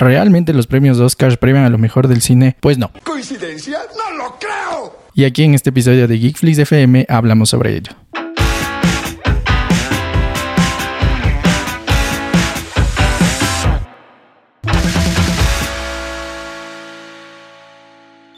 ¿Realmente los premios Oscars premian a lo mejor del cine? Pues no. ¿Coincidencia? ¡No lo creo! Y aquí en este episodio de Geekflix FM hablamos sobre ello.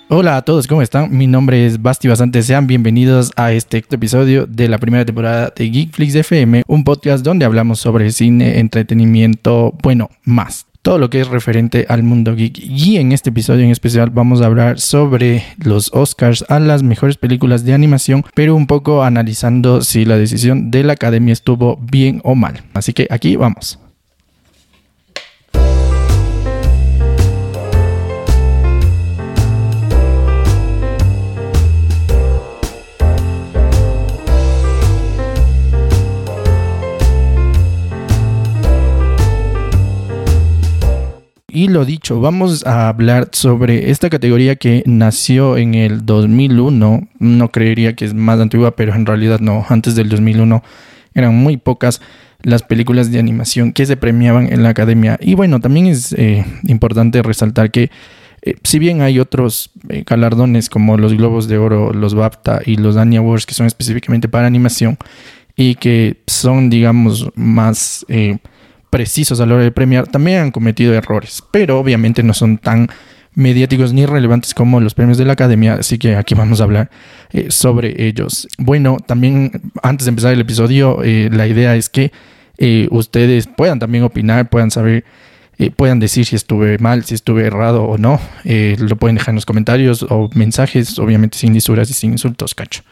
Hola a todos, ¿cómo están? Mi nombre es Basti Basante, sean bienvenidos a este episodio de la primera temporada de Geekflix FM, un podcast donde hablamos sobre cine, entretenimiento, bueno, más todo lo que es referente al mundo geek. Y en este episodio en especial vamos a hablar sobre los Oscars a las mejores películas de animación, pero un poco analizando si la decisión de la academia estuvo bien o mal. Así que aquí vamos. Y lo dicho, vamos a hablar sobre esta categoría que nació en el 2001. No creería que es más antigua, pero en realidad no. Antes del 2001 eran muy pocas las películas de animación que se premiaban en la academia. Y bueno, también es eh, importante resaltar que eh, si bien hay otros eh, galardones como los Globos de Oro, los BAFTA y los Annie Awards que son específicamente para animación y que son, digamos, más precisos a la hora de premiar, también han cometido errores, pero obviamente no son tan mediáticos ni relevantes como los premios de la academia, así que aquí vamos a hablar eh, sobre ellos. Bueno, también antes de empezar el episodio, eh, la idea es que eh, ustedes puedan también opinar, puedan saber, puedan decir si estuve mal, si estuve errado o no, lo pueden dejar en los comentarios o mensajes, obviamente sin lisuras y sin insultos, cacho.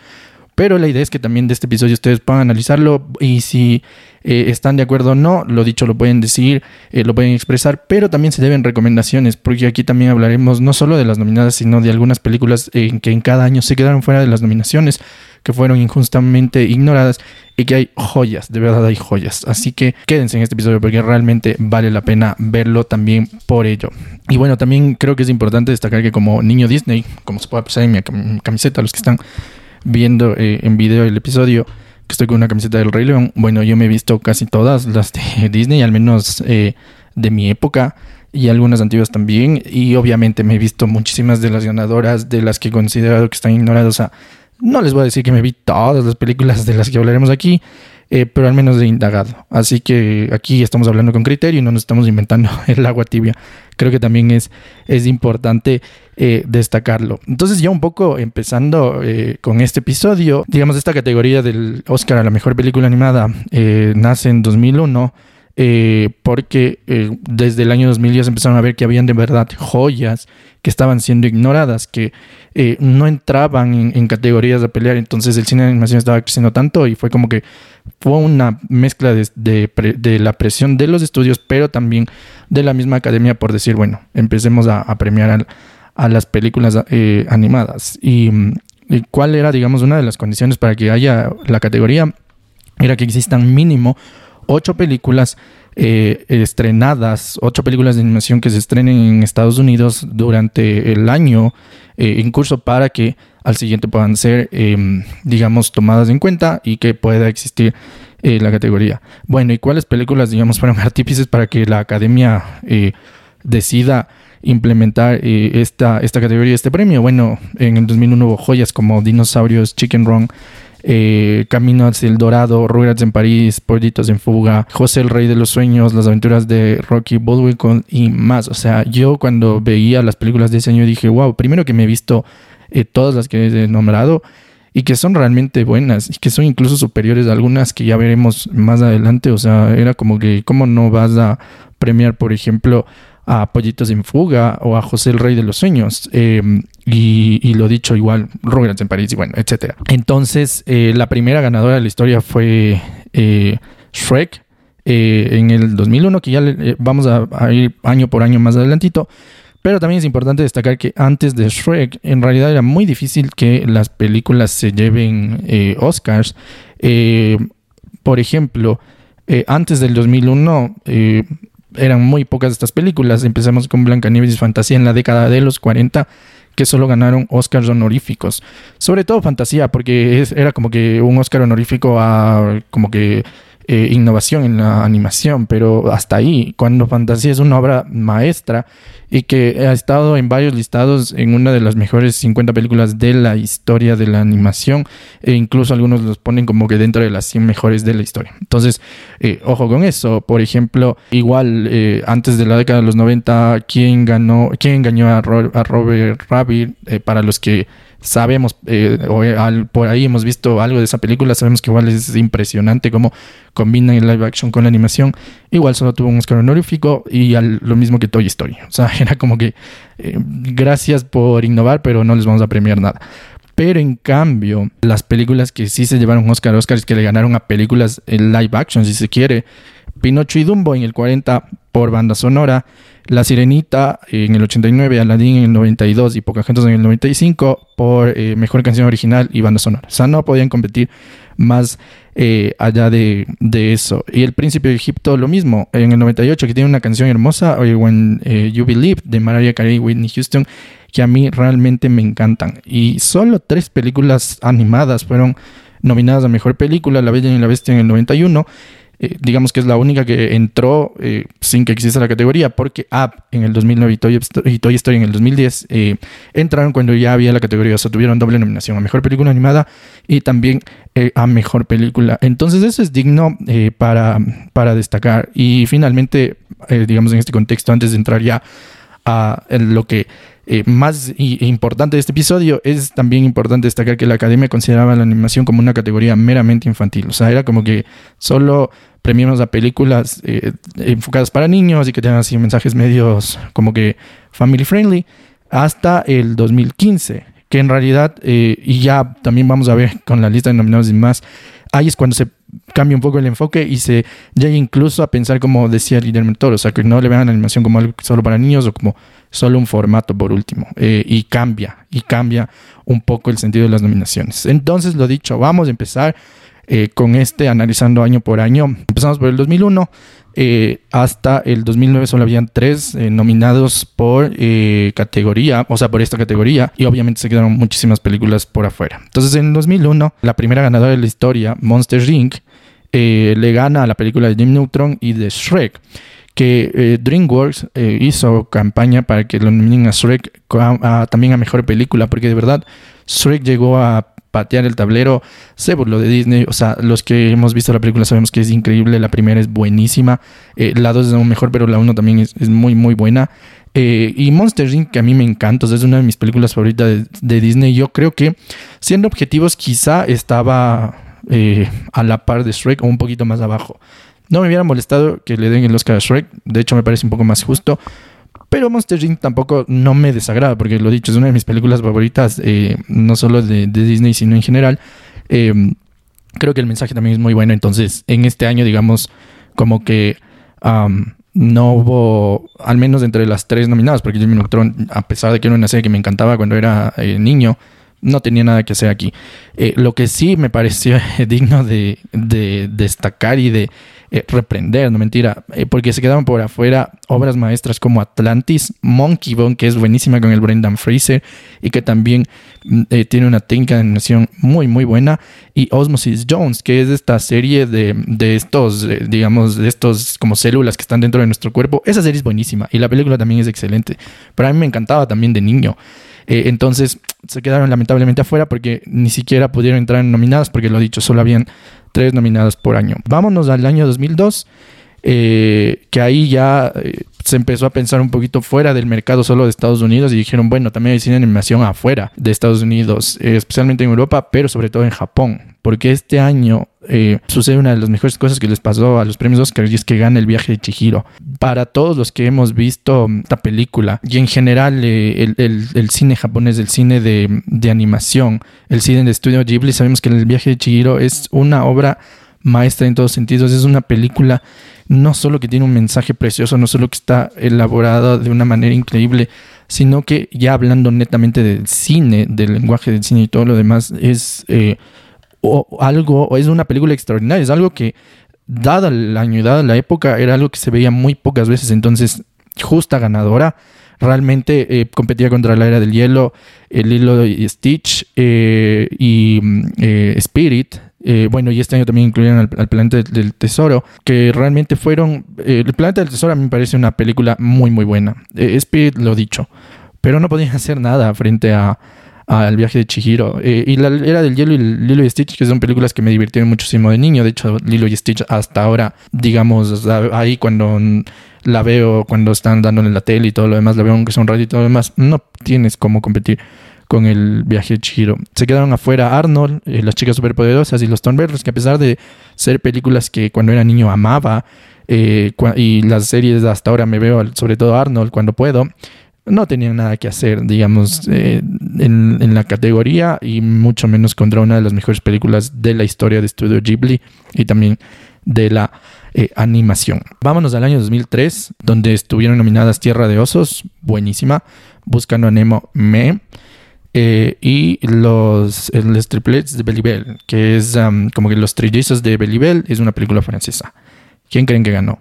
Pero la idea es que también de este episodio ustedes puedan analizarlo y si eh, están de acuerdo o no, lo dicho lo pueden decir, eh, lo pueden expresar, pero también se deben recomendaciones, porque aquí también hablaremos no solo de las nominadas, sino de algunas películas en que en cada año se quedaron fuera de las nominaciones, que fueron injustamente ignoradas y que hay joyas, de verdad hay joyas. Así que quédense en este episodio porque realmente vale la pena verlo también por ello. Y bueno, también creo que es importante destacar que como niño Disney, como se puede apreciar en mi camiseta, los que están viendo eh, en video el episodio que estoy con una camiseta del Rey León, bueno, yo me he visto casi todas las de Disney, al menos eh, de mi época y algunas antiguas también. Y obviamente me he visto muchísimas de las ganadoras, de las que he considerado que están ignoradas. O sea, no les voy a decir que me vi todas las películas de las que hablaremos aquí, eh, pero al menos de indagado. Así que aquí estamos hablando con criterio y no nos estamos inventando el agua tibia. Creo que también es, es importante eh, destacarlo. Entonces ya un poco empezando eh, con este episodio, digamos, esta categoría del Oscar a la mejor película animada nace en 2001. Porque desde el año 2000 ya se empezaron a ver que habían de verdad joyas que estaban siendo ignoradas, que eh, no entraban en, categorías de pelear. Entonces el cine de animación estaba creciendo tanto y fue como que fue una mezcla de, la presión de los estudios, pero también de la misma academia por decir, bueno, empecemos a, premiar a, las películas eh, animadas. Y, y cuál era, digamos, una de las condiciones para que haya la categoría, era que existan mínimo ocho películas eh, estrenadas, ocho películas de animación que se estrenen en Estados Unidos durante el año eh, en curso para que al siguiente puedan ser, em, digamos, tomadas en cuenta y que pueda existir eh, la categoría. Bueno, ¿y cuáles películas, digamos, fueron artífices para que la academia decida implementar esta, esta categoría, este premio? Bueno, en el 2001 hubo joyas como Dinosaurios, Chicken Run, eh, Camino hacia el Dorado, Rugrats en París, Pollitos en Fuga, José el Rey de los Sueños, Las aventuras de Rocky Bullwinkle y más. O sea, yo cuando veía las películas de ese año dije, wow, primero que me he visto eh, todas las que he nombrado y que son realmente buenas y que son incluso superiores a algunas que ya veremos más adelante. O sea, era como que, ¿cómo no vas a premiar, por ejemplo, a Pollitos en Fuga o a José el Rey de los Sueños? Eh, y, lo dicho igual, Rugrats en París y bueno, etcétera. Entonces, eh, la primera ganadora de la historia fue eh, Shrek eh, en el 2001, que ya vamos a, ir año por año más adelantito. Pero también es importante destacar que antes de Shrek, en realidad era muy difícil que las películas se lleven Oscars. por ejemplo, antes del 2001 eran muy pocas estas películas. Empezamos con Blancanieves y Fantasía en la década de los 40 que solo ganaron Oscars honoríficos. Sobre todo fantasía, porque era como que un Oscar honorífico a como que eh, innovación en la animación, pero hasta ahí, cuando Fantasía es una obra maestra y que ha estado en varios listados en una de las mejores 50 películas de la historia de la animación, e incluso algunos los ponen como que dentro de las 100 mejores de la historia. Entonces, eh, ojo con eso. Por ejemplo, igual eh, antes de la década de los 90, ¿quién ganó, quién engañó a, a Robert Rabbit? para los que sabemos, eh, o al, por ahí hemos visto algo de esa película, sabemos que igual es impresionante cómo combinan el live action con la animación. Igual solo tuvo un Oscar honorífico y lo mismo que Toy Story. O sea, era como que eh, gracias por innovar, pero no les vamos a premiar nada. Pero en cambio, las películas que sí se llevaron Oscar, Oscars que le ganaron a películas en live action, si se quiere, Pinocho y Dumbo en el 40 por banda sonora, La Sirenita en el 89, Aladdin en el 92 y Pocahontas en el 95 por eh, mejor canción original y banda sonora. O sea, no podían competir más eh, allá de, eso. Y El Príncipe de Egipto lo mismo, en el 98 que tiene una canción hermosa, When eh, You Believe de Mariah Carey y Whitney Houston, que a mí realmente me encantan. Y solo tres películas animadas fueron nominadas a Mejor Película, La Bella y la Bestia en el 91 eh, digamos que es la única que entró eh, sin que exista la categoría, porque App en el 2009 y Toy, Story en el 2010 eh, entraron cuando ya había la categoría, o sea, tuvieron doble nominación a Mejor Película Animada y también a Mejor Película. Entonces eso es digno para, para destacar. Y finalmente, digamos en este contexto, antes de entrar ya a lo que eh, más importante de este episodio, es también importante destacar que la academia consideraba la animación como una categoría meramente infantil. O sea, era como que solo premiamos a películas eh, enfocadas para niños y que tengan así mensajes medios como que family friendly hasta el 2015, que en realidad, eh, y ya también vamos a ver con la lista de nominados y más, ahí es cuando se cambia un poco el enfoque y se llega incluso a pensar como decía Guillermo Toro, o sea, que no le vean la animación como algo solo para niños o como solo un formato por último. Eh, y cambia, y cambia un poco el sentido de las nominaciones. Entonces, lo dicho, vamos a empezar eh, con este analizando año por año. Empezamos por el 2001. Eh, hasta el 2009 solo habían tres nominados por categoría, o sea, por esta categoría, y obviamente se quedaron muchísimas películas por afuera. Entonces, en el 2001, la primera ganadora de la historia, Monster Inc., le gana a la película de Jim Neutron y de Shrek que eh, DreamWorks eh, hizo campaña para que lo nominen a Shrek también a mejor película, porque de verdad Shrek llegó a patear el tablero, se burló de Disney, o sea, los que hemos visto la película sabemos que es increíble, la primera es buenísima, eh, la 2 es aún mejor, pero la 1 también es, muy, muy buena. y Monster Inc., que a mí me encanta, es una de mis películas favoritas de, de Disney. Yo creo que, siendo objetivos, quizá estaba a la par de Shrek o un poquito más abajo. No me hubiera molestado que le den el Oscar a Shrek. De hecho, me parece un poco más justo. Pero Monster Inc. tampoco no me desagrada, porque lo dicho, es una de mis películas favoritas, eh, no solo de, Disney, sino en general. Eh, creo que el mensaje también es muy bueno. Entonces, en este año, digamos, como que no hubo, al menos entre las tres nominadas, porque Jimmy Neutron, a pesar de que era una serie que me encantaba cuando era eh, niño, no tenía nada que hacer aquí. lo que sí me pareció digno de destacar y de eh, reprender, no mentira, eh, porque se quedaron por afuera obras maestras como Atlantis, Monkey Bone, que es buenísima con el Brendan Fraser y que también mm, eh, tiene una técnica de animación muy, muy buena, y Osmosis Jones, que es esta serie de, de estos, digamos, de estos como células que están dentro de nuestro cuerpo. Esa serie es buenísima y la película también es excelente, pero a mí me encantaba también de niño. Entonces se quedaron lamentablemente afuera porque ni siquiera pudieron entrar en nominadas porque lo dicho, solo habían tres nominadas por año. Vámonos al año 2002, eh, que ahí ya eh, se empezó a pensar un poquito fuera del mercado solo de Estados Unidos y dijeron, bueno, también hay cine animación afuera de Estados Unidos, eh, especialmente en Europa, pero sobre todo en Japón, porque este año sucede una de las mejores cosas que les pasó a los premios Oscar y es que gana el viaje de Chihiro. Para todos los que hemos visto esta película y en general el, cine japonés, el cine de, de animación, el cine de estudio Ghibli, sabemos que el viaje de Chihiro es una obra maestra en todos sentidos. Es una película no solo que tiene un mensaje precioso, no solo que está elaborada de una manera increíble, sino que ya hablando netamente del cine, del lenguaje del cine y todo lo demás, es eh, o algo, es una película extraordinaria, es algo que, dada la año, dada la época, era algo que se veía muy pocas veces. Entonces, justa ganadora. Realmente eh, competía contra la era del hielo, el hilo y Stitch eh, y mm, eh, Spirit. bueno, y este año también incluyeron al, Planeta del Tesoro, que realmente fueron... el Planeta del Tesoro a mí me parece una película muy, muy buena. Spirit lo dicho, pero no podían hacer nada frente a, al viaje de Chihiro. Eh, y la era del hielo y Lilo y Stitch, que son películas que me divirtieron muchísimo de niño. De hecho, Lilo y Stitch hasta ahora, digamos, ahí cuando la veo, cuando están dándole en la tele y todo lo demás, la veo aunque sea un ratito y todo lo demás, no tienes cómo competir con el viaje de Chihiro. Se quedaron afuera Arnold, eh, las chicas superpoderosas y los Thornberrys, que a pesar de ser películas que cuando era niño amaba, eh, y las series hasta ahora me veo, sobre todo Arnold, cuando puedo, no tenían nada que hacer, digamos, eh, en, la categoría y mucho menos contra una de las mejores películas de la historia de Studio Ghibli y también de la eh, animación. Vámonos al año 2003, donde estuvieron nominadas Tierra de Osos, buenísima, Buscando a Nemo, Me, eh, y los, los, triplets de Belibel, que es como que los trillizos de Belibel, es una película francesa. ¿Quién creen que ganó?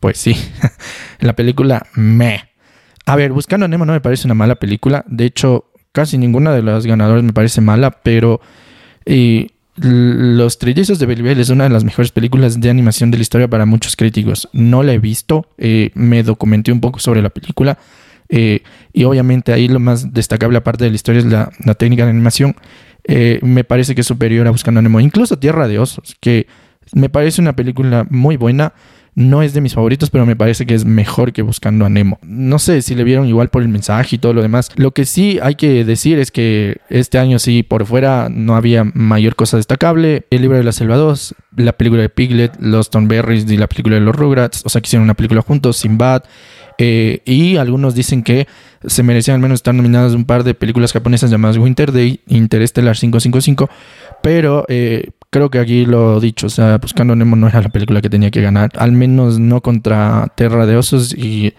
Pues sí, la película Me a ver, Buscando a Nemo no me parece una mala película. De hecho, casi ninguna de las ganadoras me parece mala, pero eh, Los Trillizos de Belibel es una de las mejores películas de animación de la historia para muchos críticos. No la he visto, eh, me documenté un poco sobre la película. Eh, y obviamente ahí lo más destacable aparte de la historia es la, la técnica de animación. me parece que es superior a Buscando a Nemo. Incluso Tierra de Osos, que me parece una película muy buena. No es de mis favoritos, pero me parece que es mejor que Buscando a Nemo. No sé si le vieron igual por el mensaje y todo lo demás. Lo que sí hay que decir es que este año sí, por fuera no había mayor cosa destacable. El libro de la selva 2, la película de Piglet, los Berries y la película de los Rugrats. O sea, que hicieron una película juntos, Sinbad. Eh, y algunos dicen que se merecían al menos estar nominadas un par de películas japonesas llamadas Winter Day, Interstellar 555, pero eh, creo que aquí lo dicho, o sea, Buscando Nemo no era la película que tenía que ganar, al menos no contra Terra de Osos y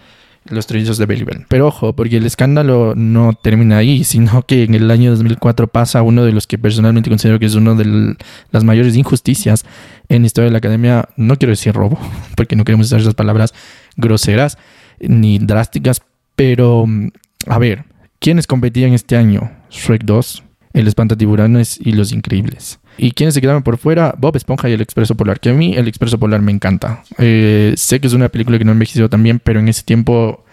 los trillizos de Belibel. Pero ojo, porque el escándalo no termina ahí, sino que en el año 2004 pasa uno de los que personalmente considero que es uno de las mayores injusticias en la historia de la academia. No quiero decir robo, porque no queremos usar esas palabras groseras ni drásticas, pero a ver, ¿quiénes competían este año? Shrek 2, El Espantatiburones y Los Increíbles. ¿Y quiénes se quedaron por fuera? Bob Esponja y El Expreso Polar, que a mí El Expreso Polar me encanta. Eh, sé que es una película que no envejeció tan bien, pero en ese tiempo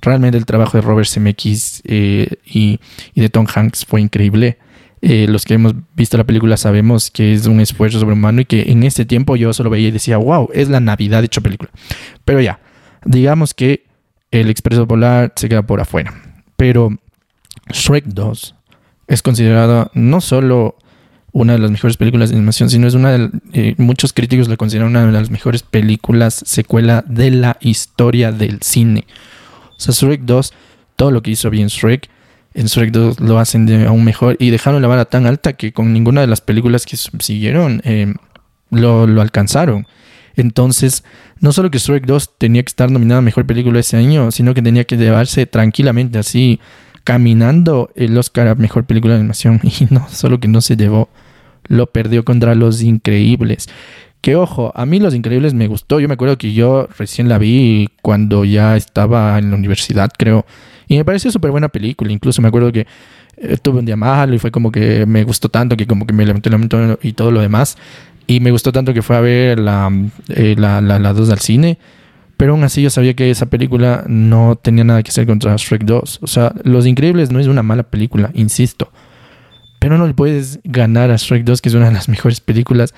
realmente el trabajo de Robert Zemeckis eh, y, de Tom Hanks fue increíble. Eh, los que hemos visto la película sabemos que es un esfuerzo sobrehumano y que en ese tiempo yo solo veía y decía, wow, es la Navidad hecho película. Pero ya, digamos que El Expreso Polar se queda por afuera. Pero Shrek 2 es considerada no solo una de las mejores películas de animación, sino es una de eh, muchos críticos la consideran una de las mejores películas secuela de la historia del cine. O sea, Shrek 2, todo lo que hizo bien Shrek, en Shrek 2 lo hacen de aún mejor y dejaron la vara tan alta que con ninguna de las películas que siguieron lo, lo, alcanzaron. Entonces, no solo que Shrek 2 tenía que estar nominada a mejor película ese año, sino que tenía que llevarse tranquilamente así caminando el Oscar a Mejor Película de Animación. Y no, solo que no se llevó, lo perdió contra Los Increíbles. Que ojo, a mí Los Increíbles me gustó. Yo me acuerdo que yo recién la vi cuando ya estaba en la universidad, creo. Y me pareció súper buena película. Incluso me acuerdo que eh, tuve un día malo y fue como que me gustó tanto que como que me levanté y todo lo demás. Y me gustó tanto que fue a ver la, eh, la, la, 2 al cine. Pero aún así yo sabía que esa película no tenía nada que hacer contra Shrek 2. O sea, Los Increíbles no es una mala película, insisto. Pero no le puedes ganar a Shrek 2, que es una de las mejores películas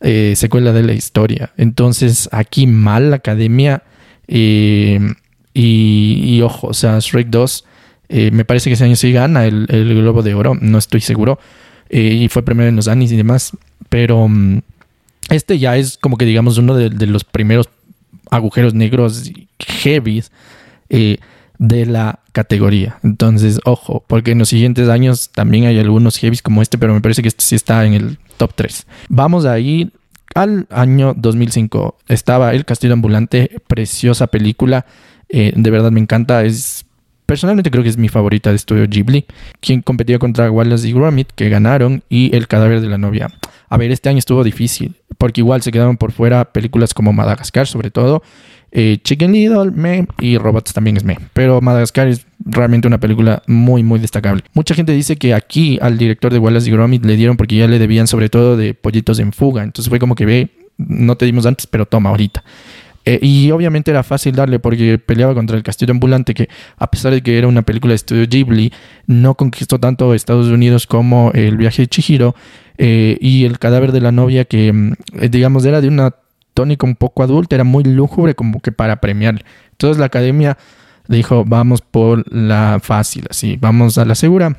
eh, secuela de la historia. Entonces, aquí mal la academia. Eh, y, ojo, o sea, Shrek 2 eh, me parece que ese año sí gana el, Globo de Oro, no estoy seguro. y fue primero en los Annis y demás. Pero mm, este ya es como que digamos uno de los primeros agujeros negros heavy eh, de la categoría. Entonces, ojo, porque en los siguientes años también hay algunos heavies como este, pero me parece que este sí está en el top 3. Vamos a ir al año 2005. Estaba El Castillo Ambulante, preciosa película. Eh, de verdad me encanta. Es personalmente creo que es mi favorita de estudio Ghibli. Quien competía contra Wallace y Gromit, que ganaron, y El cadáver de la novia. A ver, este año estuvo difícil, porque igual se quedaron por fuera películas como Madagascar, sobre todo, Eh, Chicken Little, me, y Robots también es me. Pero Madagascar es realmente una película muy, muy destacable. Mucha gente dice que aquí al director de Wallace y Gromit le dieron porque ya le debían sobre todo de pollitos en fuga. Entonces fue como que ve, no te dimos antes, pero toma ahorita. Eh, y obviamente era fácil darle porque peleaba contra el Castillo Ambulante, que a pesar de que era una película de estudio Ghibli, no conquistó tanto Estados Unidos como El viaje de Chihiro eh, y El cadáver de la novia, que mm, digamos era de una tónica un poco adulta, era muy lúgubre como que para premiar. Entonces la academia dijo, vamos por la fácil, así, vamos a la segura.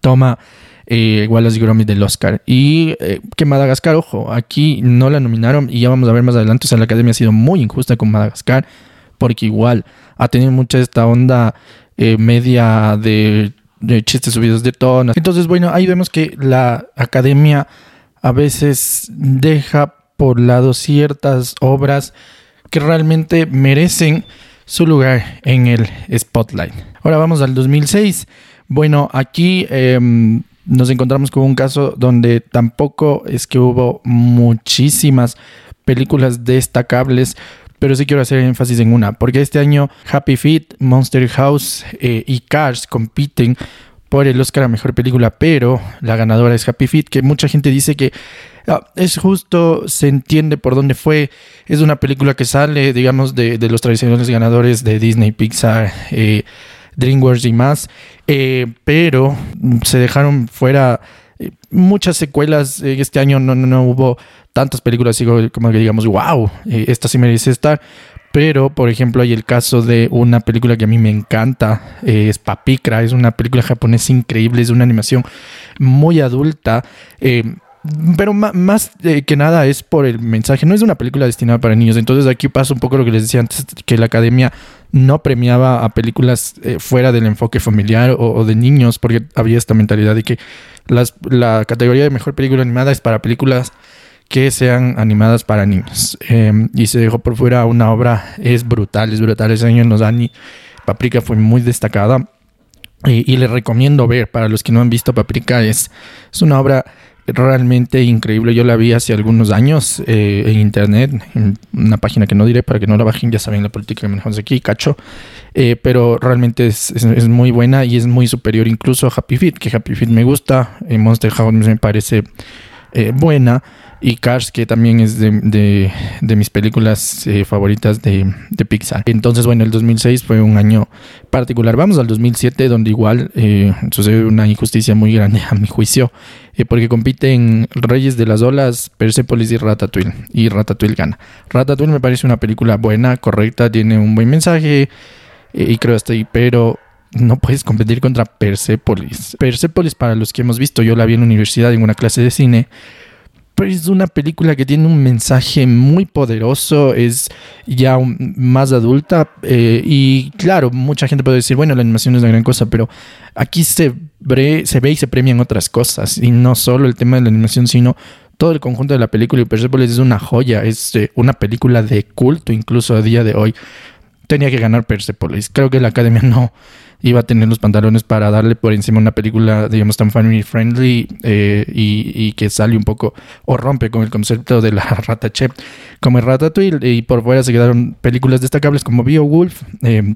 Toma eh, y Gromit del Oscar. Y eh, que Madagascar, ojo, aquí no la nominaron y ya vamos a ver más adelante. O sea, la academia ha sido muy injusta con Madagascar porque igual ha tenido mucha esta onda eh, media de, de, chistes subidos de tono. Entonces, bueno, ahí vemos que la academia a veces deja por lado ciertas obras que realmente merecen su lugar en el spotlight. Ahora vamos al 2006. Bueno, aquí em, nos encontramos con un caso donde tampoco es que hubo muchísimas películas destacables, pero sí quiero hacer énfasis en una, porque este año Happy Feet, Monster House eh, y Cars compiten por el Oscar a Mejor Película, pero la ganadora es Happy Feet, que mucha gente dice que ah, es justo, se entiende por dónde fue, es una película que sale, digamos, de, los tradicionales ganadores de Disney, Pixar, eh, DreamWorks y más, eh, pero se dejaron fuera eh, muchas secuelas. este año no, no, hubo tantas películas como que digamos, wow, esta sí merece estar. Pero, por ejemplo, hay el caso de una película que a mí me encanta, es Papikra, es una película japonesa increíble, es una animación muy adulta pero más que nada es por el mensaje. No es una película destinada para niños. Entonces aquí pasa un poco lo que les decía antes, que la academia no premiaba a películas eh, fuera del enfoque familiar o, de niños, porque había esta mentalidad de que la categoría de mejor película animada es para películas que sean animadas para niños. Em, y se dejó por fuera una obra, es brutal, es brutal. Ese año en los Paprika fue muy destacada. Y, y les recomiendo ver, para los que no han visto Paprika, es, es una obra realmente increíble. Yo la vi hace algunos años eh, en internet, en una página que no diré para que no la bajen, ya saben la política que manejamos aquí, cacho. Eh, pero realmente es, es, muy buena y es muy superior incluso a Happy Feet, que Happy Feet me gusta, eh, Monster House me parece buena y Cars, que también es de, mis películas eh, favoritas de, Pixar. Entonces, bueno, el 2006 fue un año particular. Vamos al 2007, donde igual eh, sucede una injusticia muy grande a mi juicio, eh, porque compiten Reyes de las Olas, Persepolis y Ratatouille. Y Ratatouille gana. Ratatouille me parece una película buena, correcta, tiene un buen mensaje y creo hasta ahí, pero no puedes competir contra Persepolis. Persepolis, para los que hemos visto, yo la vi en la universidad en una clase de cine pero es una película que tiene un mensaje muy poderoso, es ya más adulta eh, y claro, mucha gente puede decir, bueno, la animación es una gran cosa, pero aquí se, se ve y se premian otras cosas y no solo el tema de la animación, sino todo el conjunto de la película y Persepolis es una joya, es eh, una película de culto incluso a día de hoy. Tenía que ganar Persepolis. Creo que la academia no, iba a tener los pantalones para darle por encima una película, digamos, tan family friendly eh, y, que sale un poco o rompe con el concepto de la rata chef como el Ratatouille y por fuera se quedaron películas destacables como Beowulf. Eh,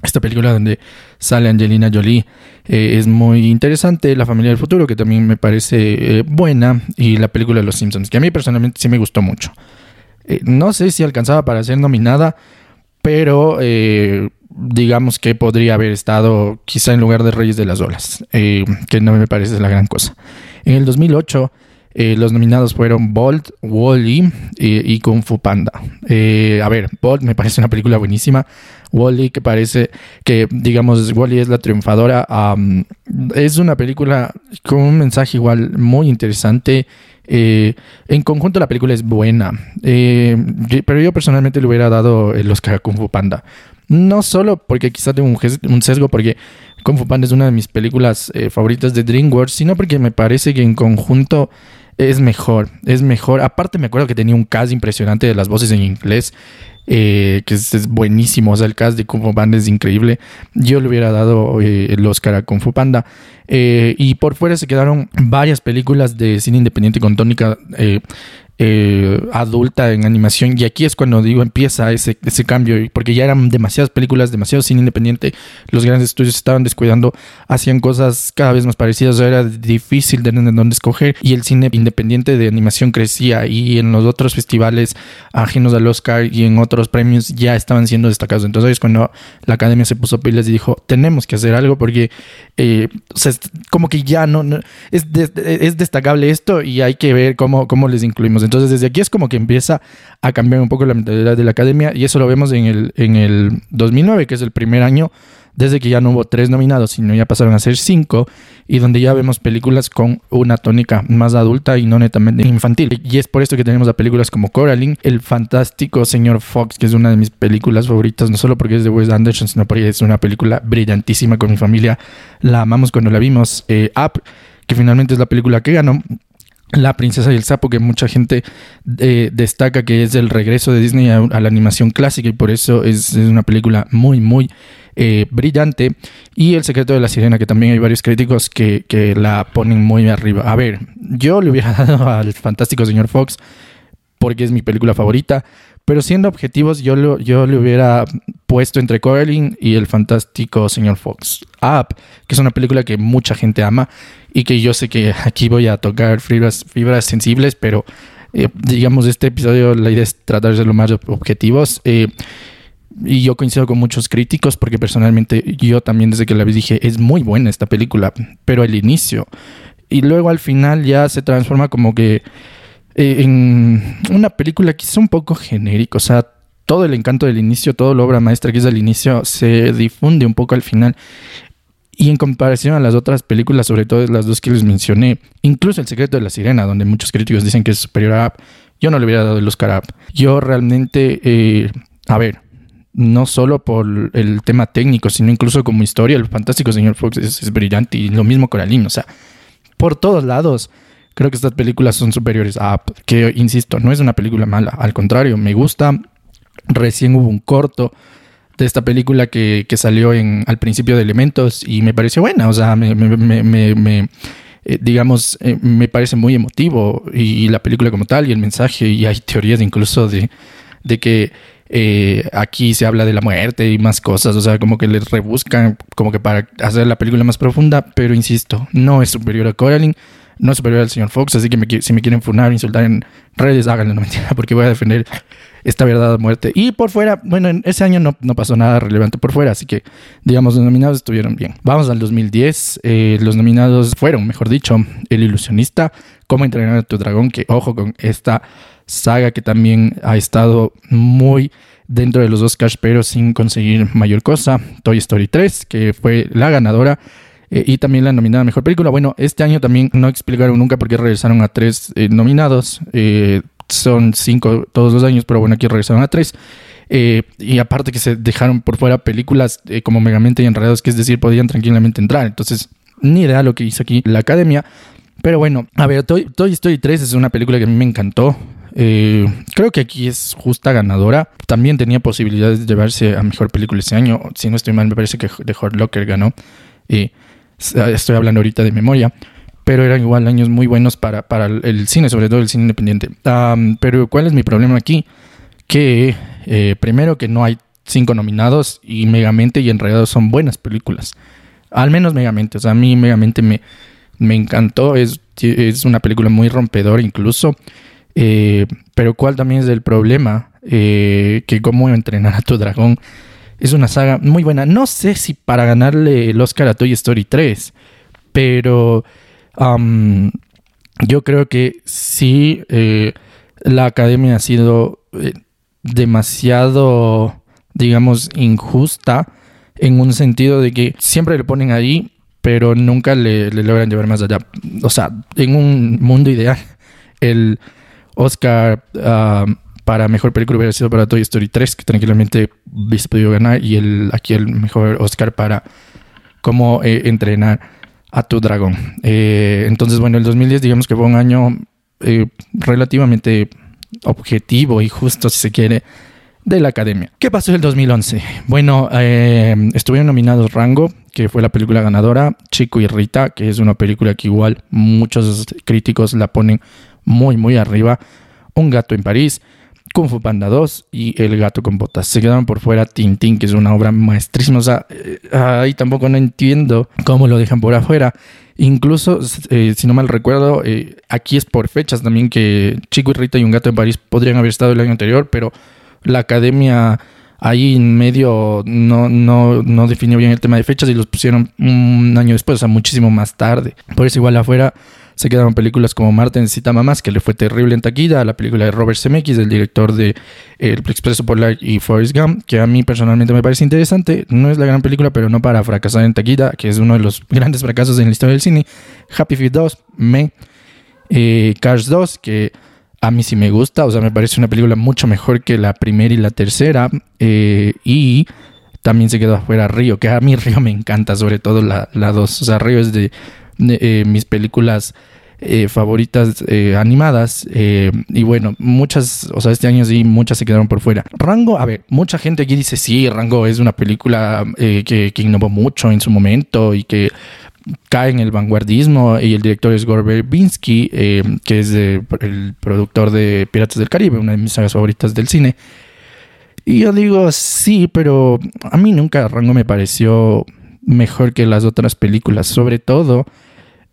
esta película donde sale Angelina Jolie eh, es muy interesante. La familia del futuro, que también me parece buena. Y la película de Los Simpsons, que a mí personalmente sí me gustó mucho. no sé si alcanzaba para ser nominada, pero digamos que podría haber estado quizá en lugar de Reyes de las Olas, eh, que no me parece la gran cosa. En el 2008 eh, los nominados fueron Bolt, Wally y Kung Fu Panda. Eh, a ver, Bolt me parece una película buenísima. Wally, que parece que, digamos, Wally es la triunfadora. es una película con un mensaje igual muy interesante. En conjunto la película es buena, pero yo personalmente le hubiera dado el Oscar a Kung Fu Panda. No solo porque quizá tengo un, sesgo, porque Kung Fu Panda es una de mis películas eh, favoritas de DreamWorks, sino porque me parece que en conjunto es mejor, es mejor. Aparte me acuerdo que tenía un cast impresionante de las voces en inglés, eh, que es, buenísimo, o sea, el cast de Kung Fu Panda es increíble. Yo le hubiera dado eh, el Oscar a Kung Fu Panda. y por fuera se quedaron varias películas de cine independiente con tónica eh, adulta en animación. Y aquí es cuando digo empieza ese, ese cambio, porque ya eran demasiadas películas, demasiado cine independiente. Los grandes estudios estaban descuidando, hacían cosas cada vez más parecidas. Era difícil de dónde escoger. Y el cine independiente de animación crecía. Y en los otros festivales ajenos al Oscar y en otros premios ya estaban siendo destacados. Entonces es cuando la academia se puso pilas y dijo: Tenemos que hacer algo porque, eh, como que ya no, es, es destacable esto y hay que ver cómo, cómo les incluimos. Entonces desde aquí es como que empieza a cambiar un poco la mentalidad de la academia y eso lo vemos en el, en el 2009, que es el primer año desde que ya no hubo tres nominados, sino ya pasaron a ser cinco, y donde ya vemos películas con una tónica más adulta y no netamente infantil. Y es por esto que tenemos a películas como Coraline, El fantástico señor Fox, que es una de mis películas favoritas, no solo porque es de Wes Anderson, sino porque es una película brillantísima con mi familia. La amamos cuando la vimos. Eh, Up, que finalmente es la película que ganó. La princesa y el sapo, que mucha gente eh, destaca que es el regreso de Disney a, la animación clásica y por eso es, una película muy, muy eh, brillante. Y El secreto de la sirena, que también hay varios críticos que, que, la ponen muy arriba. A ver, yo le hubiera dado al fantástico señor Fox porque es mi película favorita, pero siendo objetivos, yo, lo, yo le hubiera puesto entre Coraline y el fantástico señor Fox. Up, que es una película que mucha gente ama y que yo sé que aquí voy a tocar fibras, fibras sensibles, pero eh, digamos, este episodio la idea es tratar de lo más objetivos. Eh, y yo coincido con muchos críticos porque personalmente yo también desde que la vi dije, es muy buena esta película, pero el inicio. Y luego al final ya se transforma como que eh, en una película quizá un poco genérica, o sea, todo el encanto del inicio, toda la obra maestra que es del inicio, se difunde un poco al final. Y en comparación a las otras películas, sobre todo las dos que les mencioné, incluso El secreto de la sirena, donde muchos críticos dicen que es superior a Up, yo no le hubiera dado el Oscar a Up. Yo realmente, eh, a ver, no solo por el tema técnico, sino incluso como historia, el fantástico señor Fox es, es brillante y lo mismo Coraline, o sea, por todos lados Creo que estas películas son superiores a que insisto, no es una película mala, al contrario, me gusta. Recién hubo un corto de esta película que, salió en, al principio de Elementos y me pareció buena, o sea, me, eh, digamos, eh, me parece muy emotivo y, la película como tal y el mensaje y hay teorías incluso de, de que eh, aquí se habla de la muerte y más cosas, o sea, como que les rebuscan como que para hacer la película más profunda, pero insisto, no es superior a Coraline no superior al señor Fox, así que si me quieren funar, insultar en redes, háganlo, no mentira, porque voy a defender esta verdad muerte. Y por fuera, bueno, en ese año no, no, pasó nada relevante por fuera, así que, digamos, los nominados estuvieron bien. Vamos al 2010, eh, los nominados fueron, mejor dicho, El Ilusionista, Cómo entrenar a tu dragón, que ojo con esta saga que también ha estado muy dentro de los Oscars, pero sin conseguir mayor cosa. Toy Story 3, que fue la ganadora eh, y también la nominada Mejor Película. Bueno, este año también no explicaron nunca por qué regresaron a tres eh, nominados. Eh, son cinco todos los años, pero bueno, aquí regresaron a tres. y aparte que se dejaron por fuera películas como Megamente y Enredados, que es decir, podían tranquilamente entrar. Entonces, ni idea lo que hizo aquí la academia. Pero bueno, a ver, Toy, Toy Story 3 es una película que a mí me encantó. creo que aquí es justa ganadora. También tenía posibilidades de llevarse a mejor película ese año. Si no estoy mal, me parece que The Hurt Locker ganó. Estoy hablando ahorita de memoria. Pero eran igual años muy buenos para, para el cine, sobre todo el cine independiente. pero ¿cuál es mi problema aquí? Que eh, primero que no hay cinco nominados y Megamente y Enredados son buenas películas. Al menos Megamente. O sea, a mí Megamente me, me encantó. Es, una película muy rompedora incluso. Eh, pero ¿cuál también es el problema? Eh, que cómo entrenar a tu dragón es una saga muy buena. No sé si para ganarle el Oscar a Toy Story 3, pero yo creo que sí, eh, la academia ha sido eh, demasiado, digamos, injusta en un sentido de que siempre le ponen ahí, pero nunca le, logran llevar más allá. O sea, en un mundo ideal, el Oscar para mejor película hubiera sido para Toy Story 3, que tranquilamente hubiese podido ganar, y el, aquí el mejor Oscar para cómo eh, entrenar a tu dragón. Eh, entonces, bueno, el 2010 digamos que fue un año eh, relativamente objetivo y justo, si se quiere, de la academia. ¿Qué pasó en el 2011? Bueno, estuvieron nominados Rango, que fue la película ganadora, Chico y Rita, que es una película que igual muchos críticos la ponen muy, muy arriba Un gato en París, Kung Fu Panda 2 y El gato con botas. Se quedaron por fuera Tintín, que es una obra maestrísima. O sea, eh, ahí tampoco no entiendo cómo lo dejan por afuera. Incluso, eh, si no mal recuerdo, eh, aquí es por fechas también que Chico y Rita y Un gato en París podrían haber estado el año anterior, pero la academia ahí en medio no, no, no definió bien el tema de fechas y los pusieron un año después, o sea, muchísimo más tarde. Por eso igual afuera se quedaron películas como Marta necesita mamás, que le fue terrible en taquilla, la película de Robert Zemeckis, el director de El Expreso Polar y Forrest Gump, que a mí personalmente me parece interesante. No es la gran película, pero no para fracasar en taquilla, que es uno de los grandes fracasos en la historia del cine. Happy Feet 2, Me. Eh, Cars 2, que a mí sí me gusta, o sea, me parece una película mucho mejor que la primera y la tercera. Eh, y también se quedó afuera Río, que a mí Río me encanta, sobre todo la 2. o sea, Río es de eh, mis películas eh, favoritas eh, animadas. y bueno, muchas, o sea, este año sí, muchas se quedaron por fuera. Rango, a ver, mucha gente aquí dice, sí, Rango es una película que, que, innovó mucho en su momento y que cae en el vanguardismo. Y el director es Gore Verbinski, que es el productor de Piratas del Caribe, una de mis sagas favoritas del cine. Y yo digo, sí, pero a mí nunca Rango me pareció mejor que las otras películas, sobre todo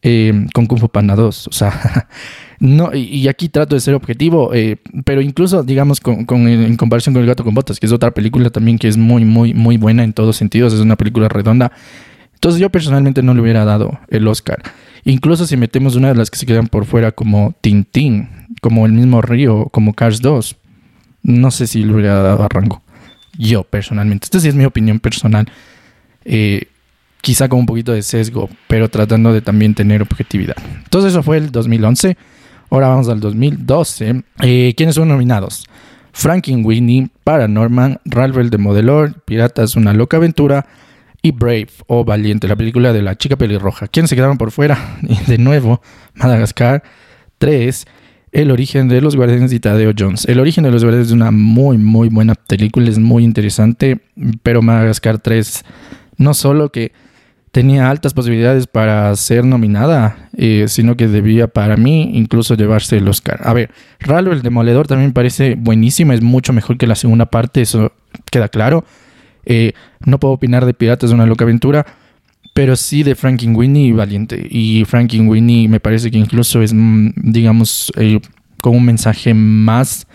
eh, con Kung Fu Panda 2. O sea, no, y, aquí trato de ser objetivo, eh, pero incluso, digamos, con, en comparación con El Gato con Botas, que es otra película también que es muy, muy, muy buena en todos sentidos, es una película redonda. Entonces yo personalmente no le hubiera dado el Oscar. Incluso si metemos una de las que se quedan por fuera como Tintín, como el mismo Río, como Cars 2, no sé si le hubiera dado a rango. Yo personalmente. Esta sí es mi opinión personal. Eh, quizá con un poquito de sesgo, pero tratando de también tener objetividad. Entonces eso fue el 2011. Ahora vamos al 2012. Eh, ¿Quiénes son nominados? Winnie, Paranorman, Ralph de Modelor, Piratas, una loca aventura y Brave o Valiente, la película de la chica pelirroja. ¿Quiénes se quedaron por fuera? de nuevo, Madagascar 3, El origen de los guardianes de Tadeo Jones. El origen de los guardianes es una muy, muy buena película, es muy interesante, pero Madagascar 3 no solo que tenía altas posibilidades para ser nominada, eh, sino que debía para mí incluso llevarse el Oscar. A ver, Ralo el Demoledor también parece buenísima, es mucho mejor que la segunda parte, eso queda claro. Eh, no puedo opinar de Piratas de una loca aventura, pero sí de Winnie y Valiente. Y Winnie me parece que incluso es, mm, digamos, eh, con un mensaje más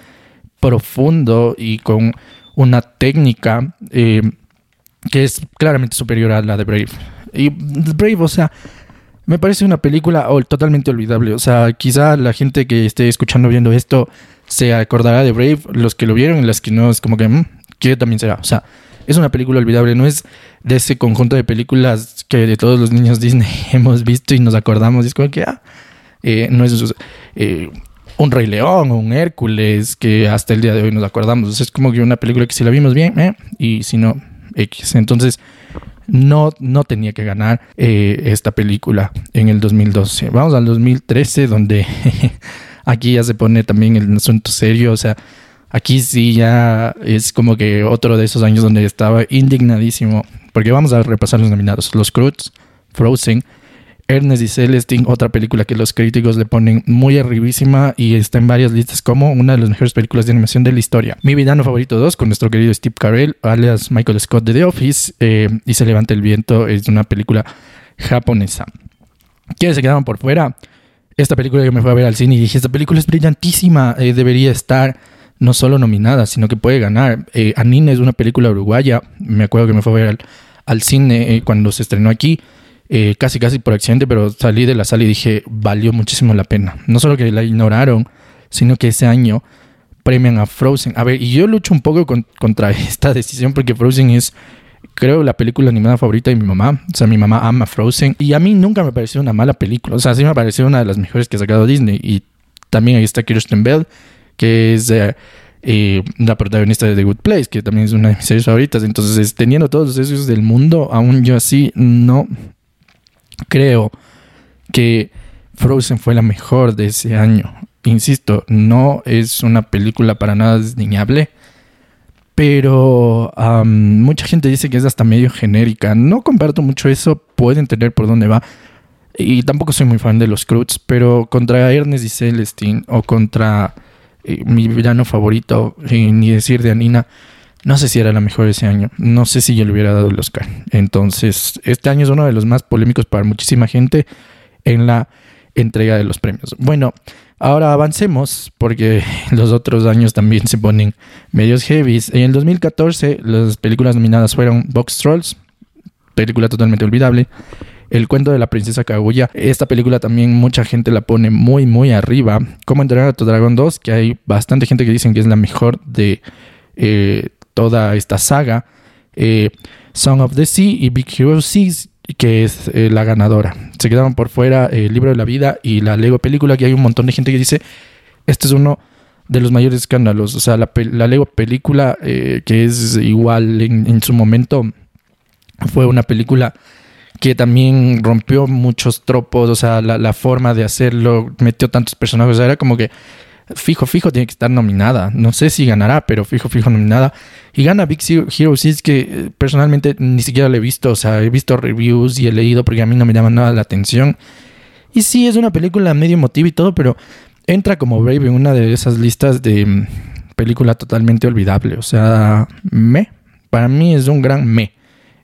profundo y con una técnica que es claramente superior a la de Brave. Y Brave, o sea, me parece una película totalmente olvidable. O sea, quizá la gente que esté escuchando, viendo esto, se acordará de Brave. Los que lo vieron y las que no, es como que, mmm, también será. O sea, es una película olvidable. No es de ese conjunto de películas que de todos los niños Disney hemos visto y nos acordamos. Y es como que, ah, eh, no es eh, un Rey León o un Hércules que hasta el día de hoy nos acordamos. es como que una película que si la vimos bien, eh, y si no, X. Entonces, no, no tenía que ganar eh, esta película en el 2012. Vamos al 2013, donde aquí ya se pone también el asunto serio. O sea, aquí sí ya es como que otro de esos años donde estaba indignadísimo. Porque vamos a repasar los nominados: Los Cruz, Frozen, Ernest y Celestine, otra película que los críticos le ponen muy arribísima y está en varias listas como una de las mejores películas de animación de la historia. Mi villano favorito 2 con nuestro querido Steve Carell, alias Michael Scott de The Office, eh, y Se levanta el viento, es una película japonesa. ¿Quiénes se quedaron por fuera? Esta película que me fue a ver al cine y dije, esta película es brillantísima, eh, debería estar no solo nominada, sino que puede ganar. Eh, Anine es una película uruguaya, me acuerdo que me fue a ver al, al cine cuando se estrenó aquí. Eh, casi casi por accidente, pero salí de la sala y dije, valió muchísimo la pena. No solo que la ignoraron, sino que ese año premian a Frozen. A ver, y yo lucho un poco contra esta decisión porque Frozen es, creo, la película animada favorita de mi mamá. O sea, mi mamá ama Frozen. Y a mí nunca me pareció una mala película. O sea, sí me pareció una de las mejores que ha sacado Disney. Y también ahí está Kirsten Bell, que es... Eh, eh, la protagonista de The Good Place, que también es una de mis series favoritas. Entonces, teniendo todos los esos del mundo, aún yo así no, creo que Frozen fue la mejor de ese año. Insisto, no es una película para nada desniñable, pero mucha gente dice que es hasta medio genérica. No comparto mucho eso, pueden entender por dónde va. Y tampoco soy muy fan de los Cruz, pero contra Ernest y Celestine o contra eh, mi villano favorito, eh, ni decir de Anina, no sé si era la mejor ese año. No sé si yo le hubiera dado el Oscar. Entonces, este año es uno de los más polémicos para muchísima gente en la entrega de los premios. Bueno, ahora avancemos porque los otros años también se ponen medios heavies. En el 2014 las películas nominadas fueron Box Trolls, película totalmente olvidable. El cuento de la princesa Kaguya. Esta película también mucha gente la pone muy, muy arriba. Cómo entrenar a tu dragón 2, que hay bastante gente que dicen que es la mejor de eh, toda esta saga. Eh, Song of the Sea y Big Hero 6, que es eh, la ganadora. Se quedaron por fuera el libro de la vida y la Lego película, que hay un montón de gente que dice, este es uno de los mayores escándalos. O sea, la, Lego película, que es igual en, su momento, fue una película que también rompió muchos tropos, o sea, la, forma de hacerlo, metió tantos personajes, o sea, era como que fijo, fijo, tiene que estar nominada. No sé si ganará, pero fijo, fijo, nominada. Y gana Big Hero 6, que eh, personalmente ni siquiera lo he visto, o sea, he visto reviews y he leído porque a mí no me llama nada la atención. Y sí, es una película medio emotiva y todo, pero entra como Brave en una de esas listas de mm, película totalmente olvidable. O sea, me. Para mí es un gran me.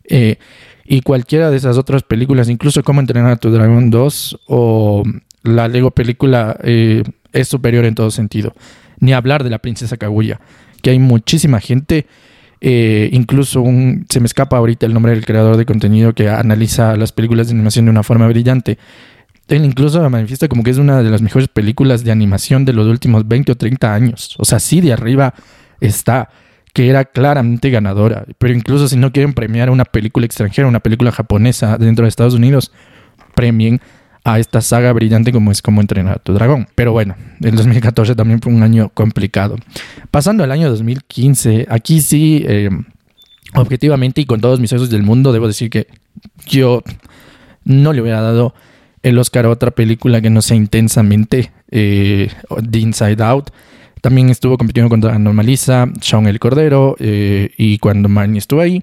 Eh, y cualquiera de esas otras películas, incluso Cómo entrenar a tu dragón 2 o la Lego película, eh, es superior en todo sentido. Ni hablar de la princesa Kaguya, que hay muchísima gente, eh, incluso un, se me escapa ahorita el nombre del creador de contenido que analiza las películas de animación de una forma brillante. Él incluso la manifiesta como que es una de las mejores películas de animación de los últimos 20 o 30 años. O sea, sí de arriba está que era claramente ganadora. Pero incluso si no quieren premiar una película extranjera, una película japonesa dentro de Estados Unidos, premien a esta saga brillante como es como entrenar a tu dragón. Pero bueno, el 2014 también fue un año complicado. Pasando al año 2015, aquí sí, eh, objetivamente y con todos mis ojos del mundo, debo decir que yo no le hubiera dado el Oscar a otra película que no sea intensamente eh, The Inside Out. También estuvo compitiendo contra Normaliza, Sean el Cordero eh, y cuando Marnie estuvo ahí,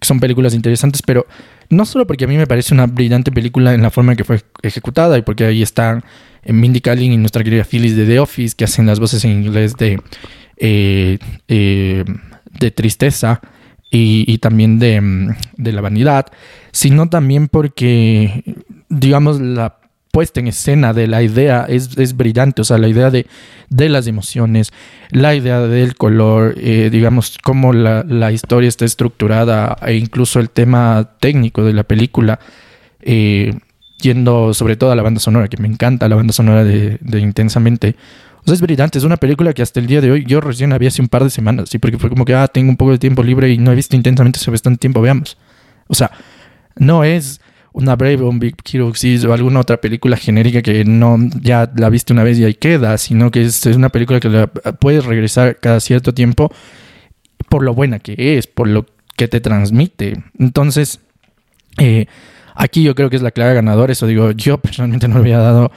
son películas interesantes, pero no solo porque a mí me parece una brillante película en la forma en que fue ejecutada y porque ahí están eh, Mindy Kaling y nuestra querida Phyllis de The Office que hacen las voces en inglés de, eh, de tristeza y, también de, mm, de la vanidad, sino también porque, digamos, la puesta en escena de la idea es, brillante, o sea, la idea de, las emociones, la idea del color, eh, digamos, cómo la, historia está estructurada e incluso el tema técnico de la película, eh, yendo sobre todo a la banda sonora, que me encanta la banda sonora de, Intensamente. O sea, es brillante, es una película que hasta el día de hoy yo recién había hace un par de semanas, sí, porque fue como que, ah, tengo un poco de tiempo libre y no he visto intensamente hace bastante tiempo, veamos. O sea, no es una Brave o un Big Hero 6 o alguna otra película genérica que no ya la viste una vez y ahí queda, sino que es, una película que puedes regresar cada cierto tiempo por lo buena que es, por lo que te transmite. Entonces, eh, aquí yo creo que es la clara ganadora. Eso digo, yo personalmente no le había dado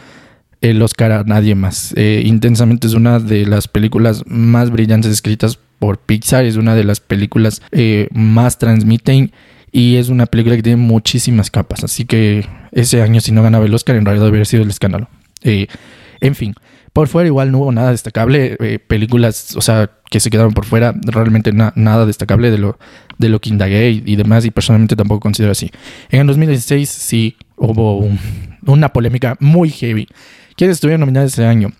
el Oscar a nadie más. Eh, Intensamente es una de las películas más brillantes escritas por Pixar, es una de las películas eh, más transmiten y es una película que tiene muchísimas capas. Así que ese año, si no ganaba el Oscar, en realidad hubiera sido el escándalo. Eh, en fin, por fuera igual no hubo nada destacable. Eh, películas, o sea, que se quedaron por fuera, realmente nada destacable de lo, de lo que indagué y, demás. Y personalmente tampoco considero así. En el 2016 sí hubo una polémica muy heavy. ¿Quiénes estuvieron nominados ese año?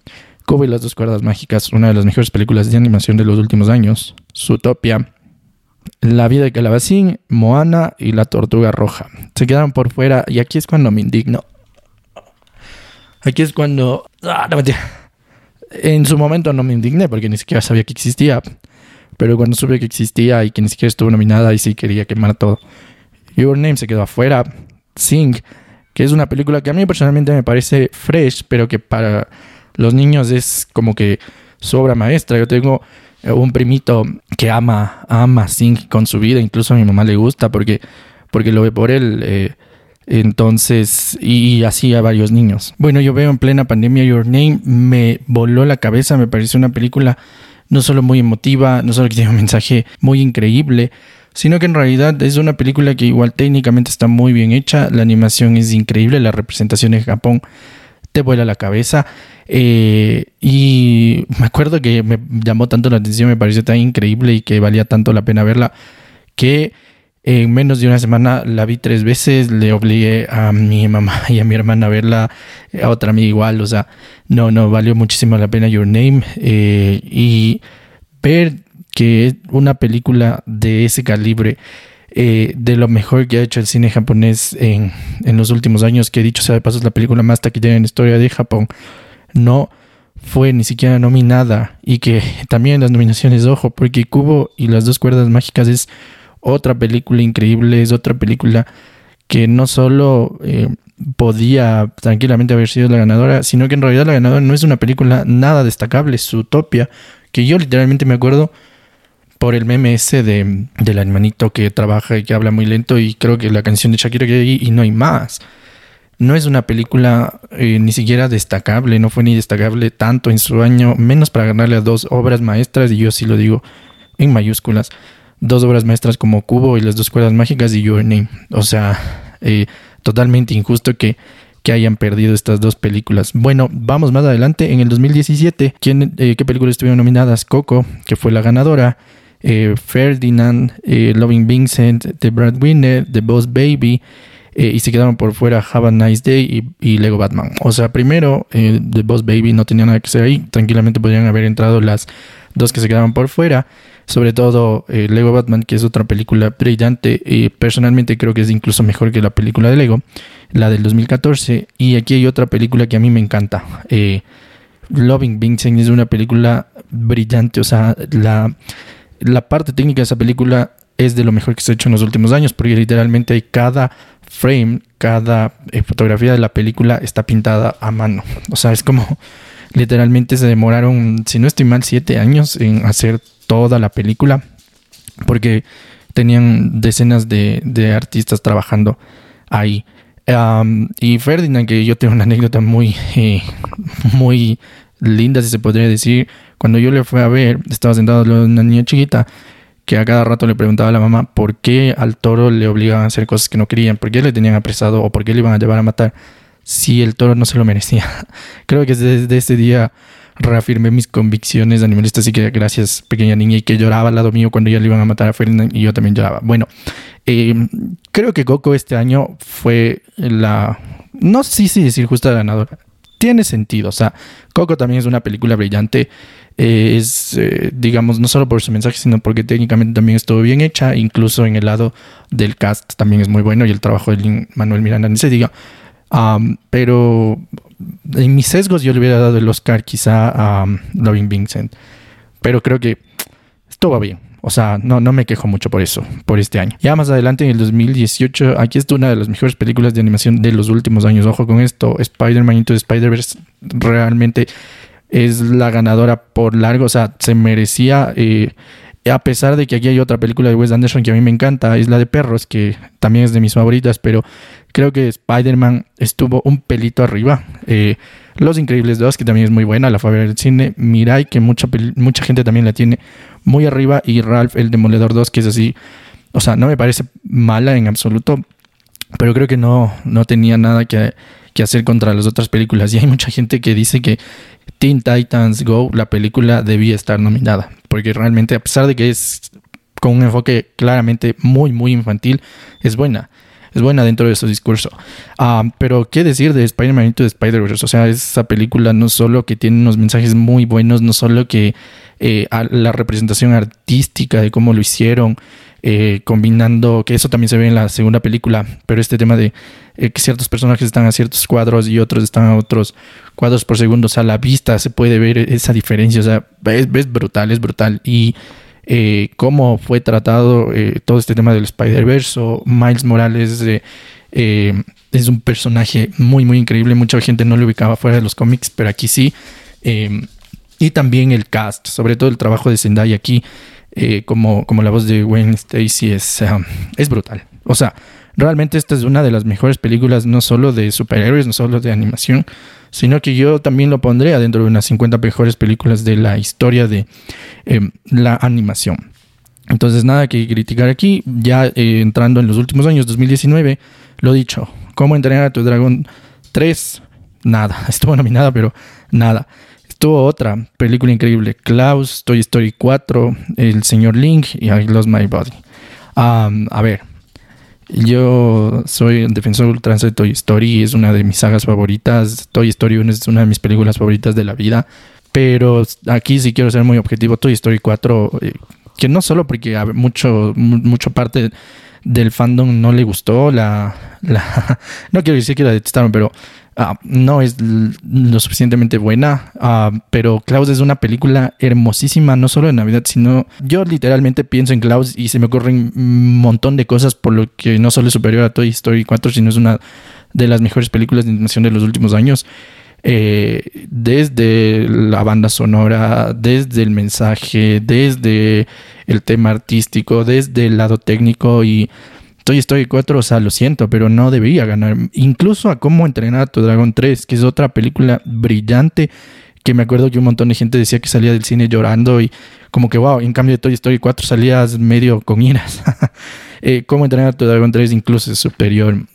Cuba y las dos cuerdas mágicas, una de las mejores películas de animación de los últimos años. Zootopia, la vida de Calabacín, Moana y La Tortuga Roja. Se quedaron por fuera y aquí es cuando me indigno. Aquí es cuando... Ah, no En su momento no me indigné porque ni siquiera sabía que existía. Pero cuando supe que existía y que ni siquiera estuvo nominada y sí quería quemar todo. Your Name se quedó afuera. Sing, que es una película que a mí personalmente me parece fresh, pero que para los niños es como que su obra maestra. Yo tengo un primito que ama, ama Sing con su vida, incluso a mi mamá le gusta porque, porque lo ve por él. Eh, entonces, y así a varios niños. Bueno, yo veo en plena pandemia Your Name, me voló la cabeza, me pareció una película no solo muy emotiva, no solo que tiene un mensaje muy increíble, sino que en realidad es una película que igual técnicamente está muy bien hecha, la animación es increíble, la representación en Japón te vuela la cabeza. Eh, y me acuerdo que me llamó tanto la atención, me pareció tan increíble y que valía tanto la pena verla, que en menos de una semana la vi tres veces, le obligué a mi mamá y a mi hermana a verla, a otra amiga igual, o sea, no, no, valió muchísimo la pena Your Name. Eh, y ver que una película de ese calibre, eh, de lo mejor que ha hecho el cine japonés en, en los últimos años, que dicho sea de paso es la película más taquillera en la historia de Japón, no fue ni siquiera nominada. Y que también las nominaciones, ojo, porque Cubo y las dos cuerdas mágicas es otra película increíble, es otra película que no solo eh, podía tranquilamente haber sido la ganadora, sino que en realidad la ganadora no es una película nada destacable, es Utopia, que yo literalmente me acuerdo por el meme ese de, del hermanito que trabaja y que habla muy lento y creo que la canción de Shakira que hay y no hay más. No es una película eh, ni siquiera destacable, no fue ni destacable tanto en su año, menos para ganarle a dos obras maestras, y yo sí lo digo en mayúsculas dos obras maestras como Cubo y las dos cuerdas mágicas y Your Name. O sea, eh, totalmente injusto que, que hayan perdido estas dos películas. Bueno, vamos más adelante. En el 2017, ¿quién, eh, ¿qué películas estuvieron nominadas? Coco, que fue la ganadora. Eh, Ferdinand, Loving Vincent, The Winner, The Boss Baby. y se quedaron por fuera Have a Nice Day y, y Lego Batman. O sea, primero, The Boss Baby no tenía nada que ser ahí. Tranquilamente podrían haber entrado las dos que se quedaban por fuera sobre todo eh, Lego Batman, que es otra película brillante. personalmente creo que es incluso mejor que la película de Lego, la del 2014. Y aquí hay otra película que a mí me encanta. Eh, Loving Vincent es una película brillante. O sea, la, la parte técnica de esa película es de lo mejor que se ha hecho en los últimos años, porque literalmente cada frame, cada eh, fotografía de la película está pintada a mano. O sea, es como literalmente se demoraron, si no estoy mal, siete años en hacer toda la película, porque tenían decenas de, artistas trabajando ahí. Y Ferdinand, que yo tengo una anécdota muy, eh, muy linda, si se podría decir. Cuando yo le fui a ver, estaba sentado una niña chiquita que a cada rato le preguntaba a la mamá por qué al toro le obligaban a hacer cosas que no querían, por qué le tenían apresado o por qué le iban a llevar a matar si el toro no se lo merecía. Creo que desde ese día reafirmé mis convicciones animalistas y que gracias pequeña niña y que lloraba al lado mío cuando ya le iban a matar a Ferdinand y yo también lloraba. Bueno, eh, creo que Coco este año fue la, no sé si decir justa ganadora. Tiene sentido, o sea, Coco también es una película brillante. Eh, es, eh, digamos, no solo por su mensaje, sino porque técnicamente también estuvo bien hecha. Incluso en el lado del cast también es muy bueno y el trabajo de Manuel Miranda ni se diga. pero en mis sesgos yo le hubiera dado el Oscar quizá a um, Loving Vincent. Pero creo que esto va bien. O sea, no, no me quejo mucho por eso, por este año. Ya más adelante, en el 2018, aquí está una de las mejores películas de animación de los últimos años. Ojo con esto, Spider-Man Into Spider-Verse realmente es la ganadora por largo. O sea, se merecía eh, a pesar de que aquí hay otra película de Wes Anderson que a mí me encanta, es la de perros, que también es de mis favoritas, pero creo que Spider-Man estuvo un pelito arriba. Eh, Los Increíbles 2, que también es muy buena, la fue a ver el cine. Mirai, que mucha, mucha gente también la tiene muy arriba. Y Ralph, el Demoledor 2, que es así. O sea, no me parece mala en absoluto, pero creo que no, no tenía nada que, que hacer contra las otras películas. Y hay mucha gente que dice que Teen Titans Go, la película, debía estar nominada porque realmente a pesar de que es con un enfoque claramente muy, muy infantil, es buena. Es buena dentro de su discurso. Ah, pero, ¿qué decir de Spider-Man Into the Spider-Verse? O sea, esa película no solo que tiene unos mensajes muy buenos, no solo que eh, la representación artística de cómo lo hicieron, eh, combinando, que eso también se ve en la segunda película, pero este tema de eh, que ciertos personajes están a ciertos cuadros y otros están a otros cuadros por segundo, o sea, a la vista se puede ver esa diferencia, o sea, es, brutal, es brutal. Y eh, cómo fue tratado todo este tema del Spider-Verse Miles Morales es un personaje muy, muy increíble, mucha gente no lo ubicaba fuera de los cómics, pero aquí sí. y también el cast, sobre todo el trabajo de Zendaya aquí eh, como, como la voz de Wayne Stacy es, es brutal. O sea, realmente esta es una de las mejores películas, no solo de superhéroes, no solo de animación, sino que yo también lo pondría dentro de unas 50 mejores películas de la historia de em, la animación. Entonces, nada que criticar aquí. Ya eh, entrando en los últimos años, 2019, lo dicho, cómo entrenar a tu dragón 3 nada. Estuvo nominada, pero nada. Estuvo otra película increíble, Klaus, Toy Story 4, El Señor Link y I Lost My Body. a ver, yo soy un defensor ultranza de Toy Story, es una de mis sagas favoritas. Toy Story 1 es una de mis películas favoritas de la vida. Pero aquí sí quiero ser muy objetivo. Toy Story 4, eh, que no solo porque mucho, mucho parte del fandom no le gustó, la, no quiero decir que la detestaron, pero Ah, no es lo suficientemente buena, ah, pero Klaus es una película hermosísima, no solo de Navidad, sino yo literalmente pienso en Klaus y se me ocurren un montón de cosas por lo que no solo es superior a Toy Story 4, sino es una de las mejores películas de animación de los últimos años. Eh, desde la banda sonora, desde el mensaje, desde el tema artístico, desde el lado técnico y Toy Story 4, o sea, lo siento, pero no debería ganar. Incluso a Cómo entrenar a tu dragón 3, que es otra película brillante, que me acuerdo que un montón de gente decía que salía del cine llorando y como que, wow, en cambio de Toy Story 4 salías medio con iras. eh, Cómo entrenar a tu dragón 3 incluso es superior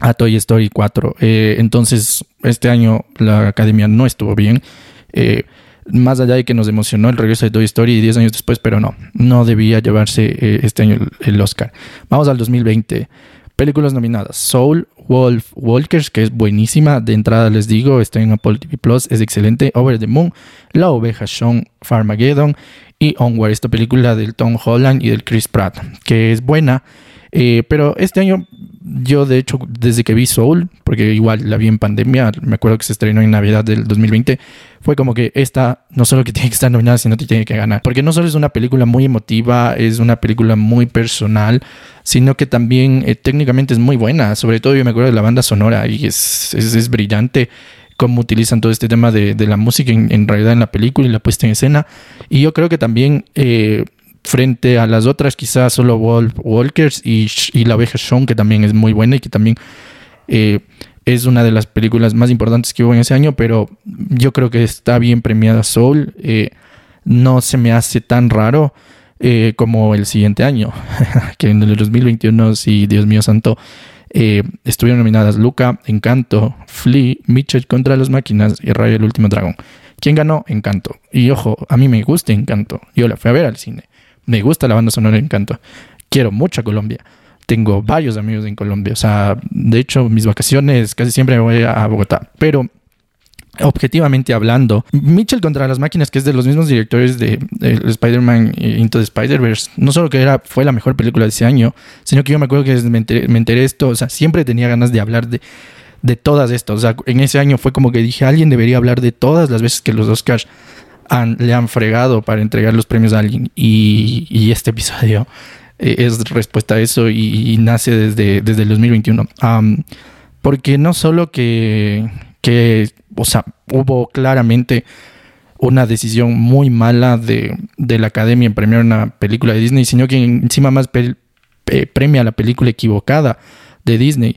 a Toy Story 4. Eh, entonces, este año la academia no estuvo bien. Eh, más allá de que nos emocionó el regreso de Toy Story 10 años después, pero no, no debía llevarse eh, este año el, Oscar. Vamos al 2020. Películas nominadas: Soul, Wolf, Walkers, que es buenísima. De entrada les digo, está en Apple TV Plus, es excelente. Over the Moon, La Oveja Sean, Farmageddon y Onward, esta película del Tom Holland y del Chris Pratt, que es buena. Eh, pero este año yo de hecho desde que vi Soul, porque igual la vi en pandemia, me acuerdo que se estrenó en Navidad del 2020, fue como que esta no solo que tiene que estar nominada, sino que tiene que ganar. Porque no solo es una película muy emotiva, es una película muy personal, sino que también eh, técnicamente es muy buena. Sobre todo yo me acuerdo de la banda sonora y es, es, brillante cómo utilizan todo este tema de, de la música en, realidad en la película y la puesta en escena. Y yo creo que también... Eh, frente a las otras, quizás solo Wolf Walkers y, y La Oveja Sean, que también es muy buena y que también eh, es una de las películas más importantes que hubo en ese año, pero yo creo que está bien premiada Soul. Eh, no se me hace tan raro eh, como el siguiente año, que en el 2021, sí, Dios mío santo, estuvieron nominadas Luca, Encanto, Flea, Mitchell contra las máquinas y Rayo el último dragón. ¿Quién ganó? Encanto. Y ojo, a mí me gusta Encanto. Yo la fui a ver al cine. Me gusta la banda sonora Encanto. Quiero mucho a Colombia. Tengo varios amigos en Colombia. O sea, de hecho, mis vacaciones casi siempre me voy a Bogotá. Pero objetivamente hablando, Mitchell contra las máquinas, que es de los mismos directores de, Spider-Man Into the Spider-Verse, no solo que era, fue la mejor película de ese año, sino que yo me acuerdo que me enteré, esto, o sea, siempre tenía ganas de hablar de, de todas estas. O sea, en ese año fue como que dije, alguien debería hablar de todas las veces que los Oscars le han fregado para entregar los premios a alguien. Y, este episodio eh, es respuesta a eso y, nace desde, desde el 2021. porque no solo que, que, o sea, hubo claramente una decisión muy mala de, de, la academia en premiar una película de Disney, sino que encima más premia la película equivocada de Disney.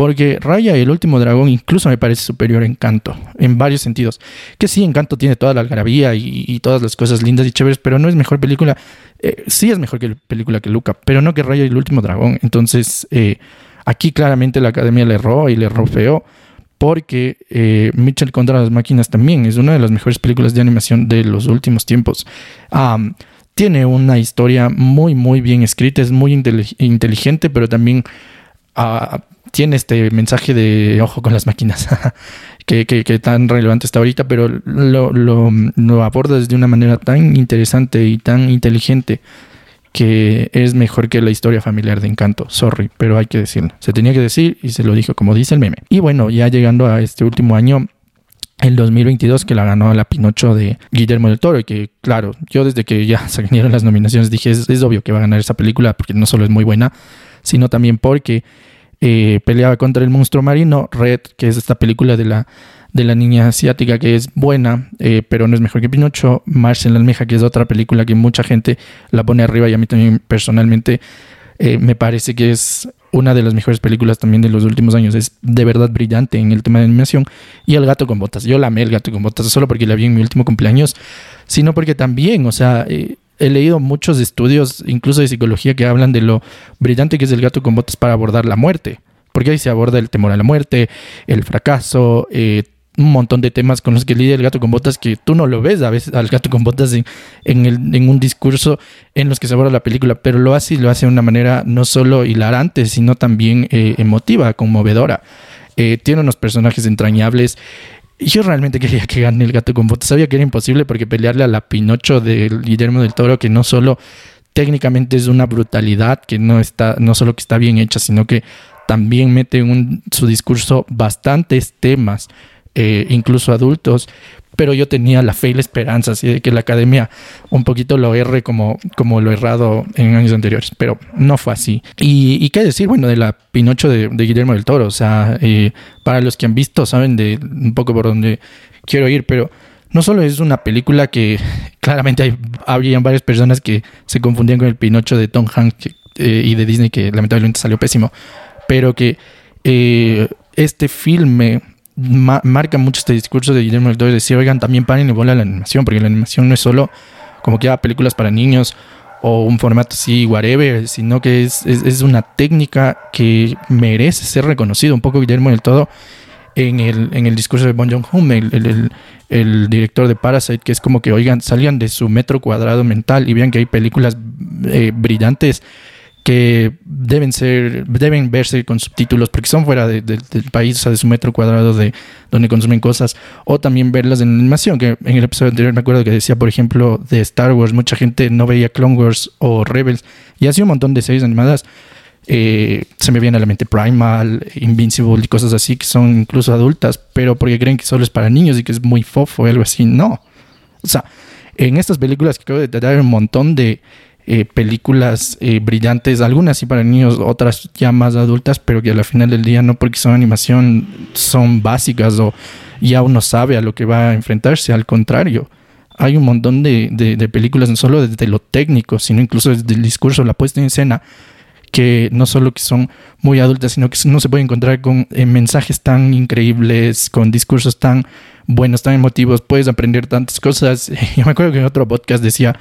Porque Raya y el último dragón incluso me parece superior a Encanto, en varios sentidos. Que sí, Encanto tiene toda la algarabía y, todas las cosas lindas y chéveres, pero no es mejor película. Eh, sí es mejor que película que Luca, pero no que Raya y el último dragón. Entonces, eh, aquí claramente la academia le erró y le erró feo. Porque eh, Mitchell contra las máquinas también es una de las mejores películas de animación de los últimos tiempos. tiene una historia muy, muy bien escrita, es muy inteligente, pero también ah, tiene este mensaje de ojo con las máquinas, que, tan relevante está ahorita, pero lo, lo, aborda de una manera tan interesante y tan inteligente que es mejor que la historia familiar de Encanto. Sorry, pero hay que decirlo. Se tenía que decir y se lo dijo como dice el meme. Y bueno, ya llegando a este último año, el 2022 que la ganó la Pinocho de Guillermo del Toro y que claro, yo desde que ya salieron las nominaciones dije es obvio que va a ganar esa película porque no solo es muy buena, sino también porque eh, peleaba contra el monstruo marino, Red, que es esta película de la, de la niña asiática que es buena, eh, pero no es mejor que Pinocho, Marcel Almeja, que es otra película que mucha gente la pone arriba y a mí también personalmente eh, me parece que es una de las mejores películas también de los últimos años. Es de verdad brillante en el tema de animación. Y El gato con botas. Yo la amé El gato con botas, solo porque la vi en mi último cumpleaños, sino porque también, o sea, he leído muchos estudios, incluso de psicología, que hablan de lo brillante que es el gato con botas para abordar la muerte. porque ahí se aborda el temor a la muerte, el fracaso, eh, un montón de temas con los que lidia el gato con botas que tú no lo ves a veces al gato con botas en, en, el, en un discurso en los que se aborda la película, pero lo hace y lo hace de una manera no solo hilarante, sino también eh, emotiva, conmovedora. Eh, tiene unos personajes entrañables. Yo realmente quería que gane el gato con botas. Sabía que era imposible porque pelearle a la Pinocho de Guillermo del Toro, que no solo técnicamente es una brutalidad, que no está, no solo que está bien hecha, sino que también mete en su discurso bastantes temas eh, incluso adultos, pero yo tenía la fe y la esperanza así de que la academia un poquito lo erre como, como lo errado en años anteriores, pero no fue así. Y, qué decir, bueno, de la Pinocho de, Guillermo del Toro, o sea, eh, para los que han visto saben de un poco por dónde quiero ir, pero no solo es una película que claramente hay, habrían varias personas que se confundían con el Pinocho de Tom Hanks eh, y de Disney, que lamentablemente salió pésimo, pero que este filme marca mucho este discurso de Guillermo del Toro de decir, oigan, también paren y bola la animación, porque la animación no es solo como que haga películas para niños o un formato así, whatever, sino que es, es, una técnica que merece ser reconocido. Un poco Guillermo del Todo en el, en el discurso de Bon el, el, el, director de Parasite, que es como que, oigan, salgan de su metro cuadrado mental y vean que hay películas eh, brillantes que deben ser, deben verse con subtítulos porque son fuera del país, o sea, de su metro cuadrado de donde consumen cosas, o también verlas en animación, que en el episodio anterior me acuerdo que decía, por ejemplo, de Star Wars, mucha gente no veía Clone Wars o Rebels, y así un montón de series animadas. Eh, se me viene a la mente Primal, Invincible y cosas así que son incluso adultas, pero porque creen que solo es para niños y que es muy fofo o algo así. No. O sea, en estas películas que acabo de tratar un montón de eh, películas eh, brillantes, algunas sí para niños, otras ya más adultas, pero que al final del día no porque son animación son básicas o ya uno sabe a lo que va a enfrentarse, al contrario. Hay un montón de, de, películas, no solo desde lo técnico, sino incluso desde el discurso, la puesta en escena, que no solo que son muy adultas, sino que no se puede encontrar con eh, mensajes tan increíbles, con discursos tan buenos, tan emotivos, puedes aprender tantas cosas. Yo me acuerdo que en otro podcast decía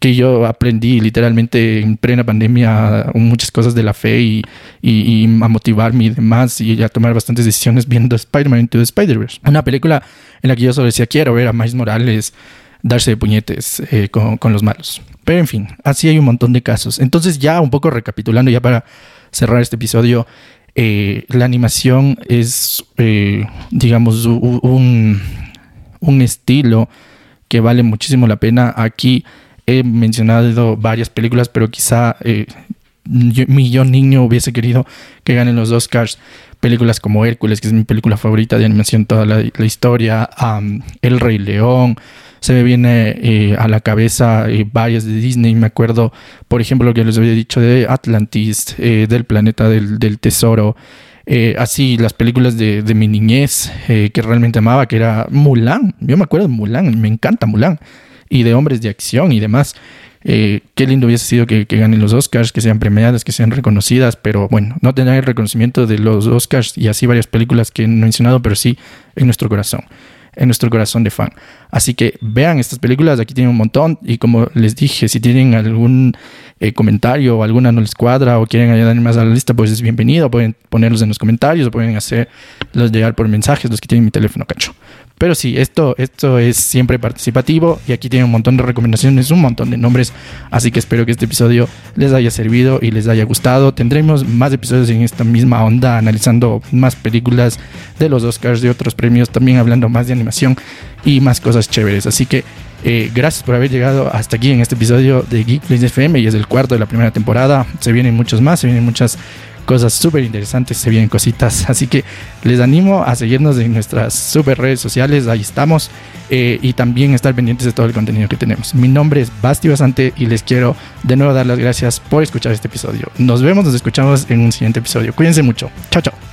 que yo aprendí literalmente en plena pandemia muchas cosas de la fe y, y, a motivarme y demás y a tomar bastantes decisiones viendo Spider-Man Into the Spider-Verse. Una película en la que yo solo decía quiero ver a Miles Morales darse de puñetes eh, con, con, los malos. Pero en fin, así hay un montón de casos. Entonces ya un poco recapitulando ya para cerrar este episodio, eh, la animación es, eh, digamos, un, un estilo que vale muchísimo la pena. Aquí he mencionado varias películas, pero quizá eh, mi yo niño hubiese querido que ganen los Oscars películas como Hércules, que es mi película favorita de animación, toda la, historia, El Rey León, se me viene eh, a la cabeza eh, varias de Disney, me acuerdo, por ejemplo, lo que les había dicho de Atlantis, del planeta del, del tesoro, así las películas de, de mi niñez que realmente amaba, que era Mulan, yo me acuerdo de Mulan, me encanta Mulan y de hombres de acción y demás. Eh, qué lindo hubiese sido que, ganen los Oscars, que sean premiadas, que sean reconocidas, pero bueno, no tener el reconocimiento de los Oscars y así varias películas que he mencionado, pero sí en nuestro corazón, en nuestro corazón de fan. Así que vean estas películas, aquí tienen un montón y como les dije, si tienen algún eh, comentario o alguna no les cuadra o quieren añadir más a la lista, pues es bienvenido, pueden ponerlos en los comentarios o pueden hacerlos llegar por mensajes, los que tienen mi teléfono, cacho. Pero sí, esto, esto es siempre participativo y aquí tiene un montón de recomendaciones, un montón de nombres. Así que espero que este episodio les haya servido y les haya gustado. Tendremos más episodios en esta misma onda, analizando más películas de los Oscars, de otros premios, también hablando más de animación y más cosas chéveres. Así que eh, gracias por haber llegado hasta aquí en este episodio de Geek FM y es el cuarto de la primera temporada. Se vienen muchos más, se vienen muchas cosas súper interesantes, se vienen cositas. Así que les animo a seguirnos en nuestras super redes sociales, ahí estamos. Eh, y también estar pendientes de todo el contenido que tenemos. Mi nombre es Basti Basante y les quiero de nuevo dar las gracias por escuchar este episodio. Nos vemos, nos escuchamos en un siguiente episodio. Cuídense mucho. Chao, chao.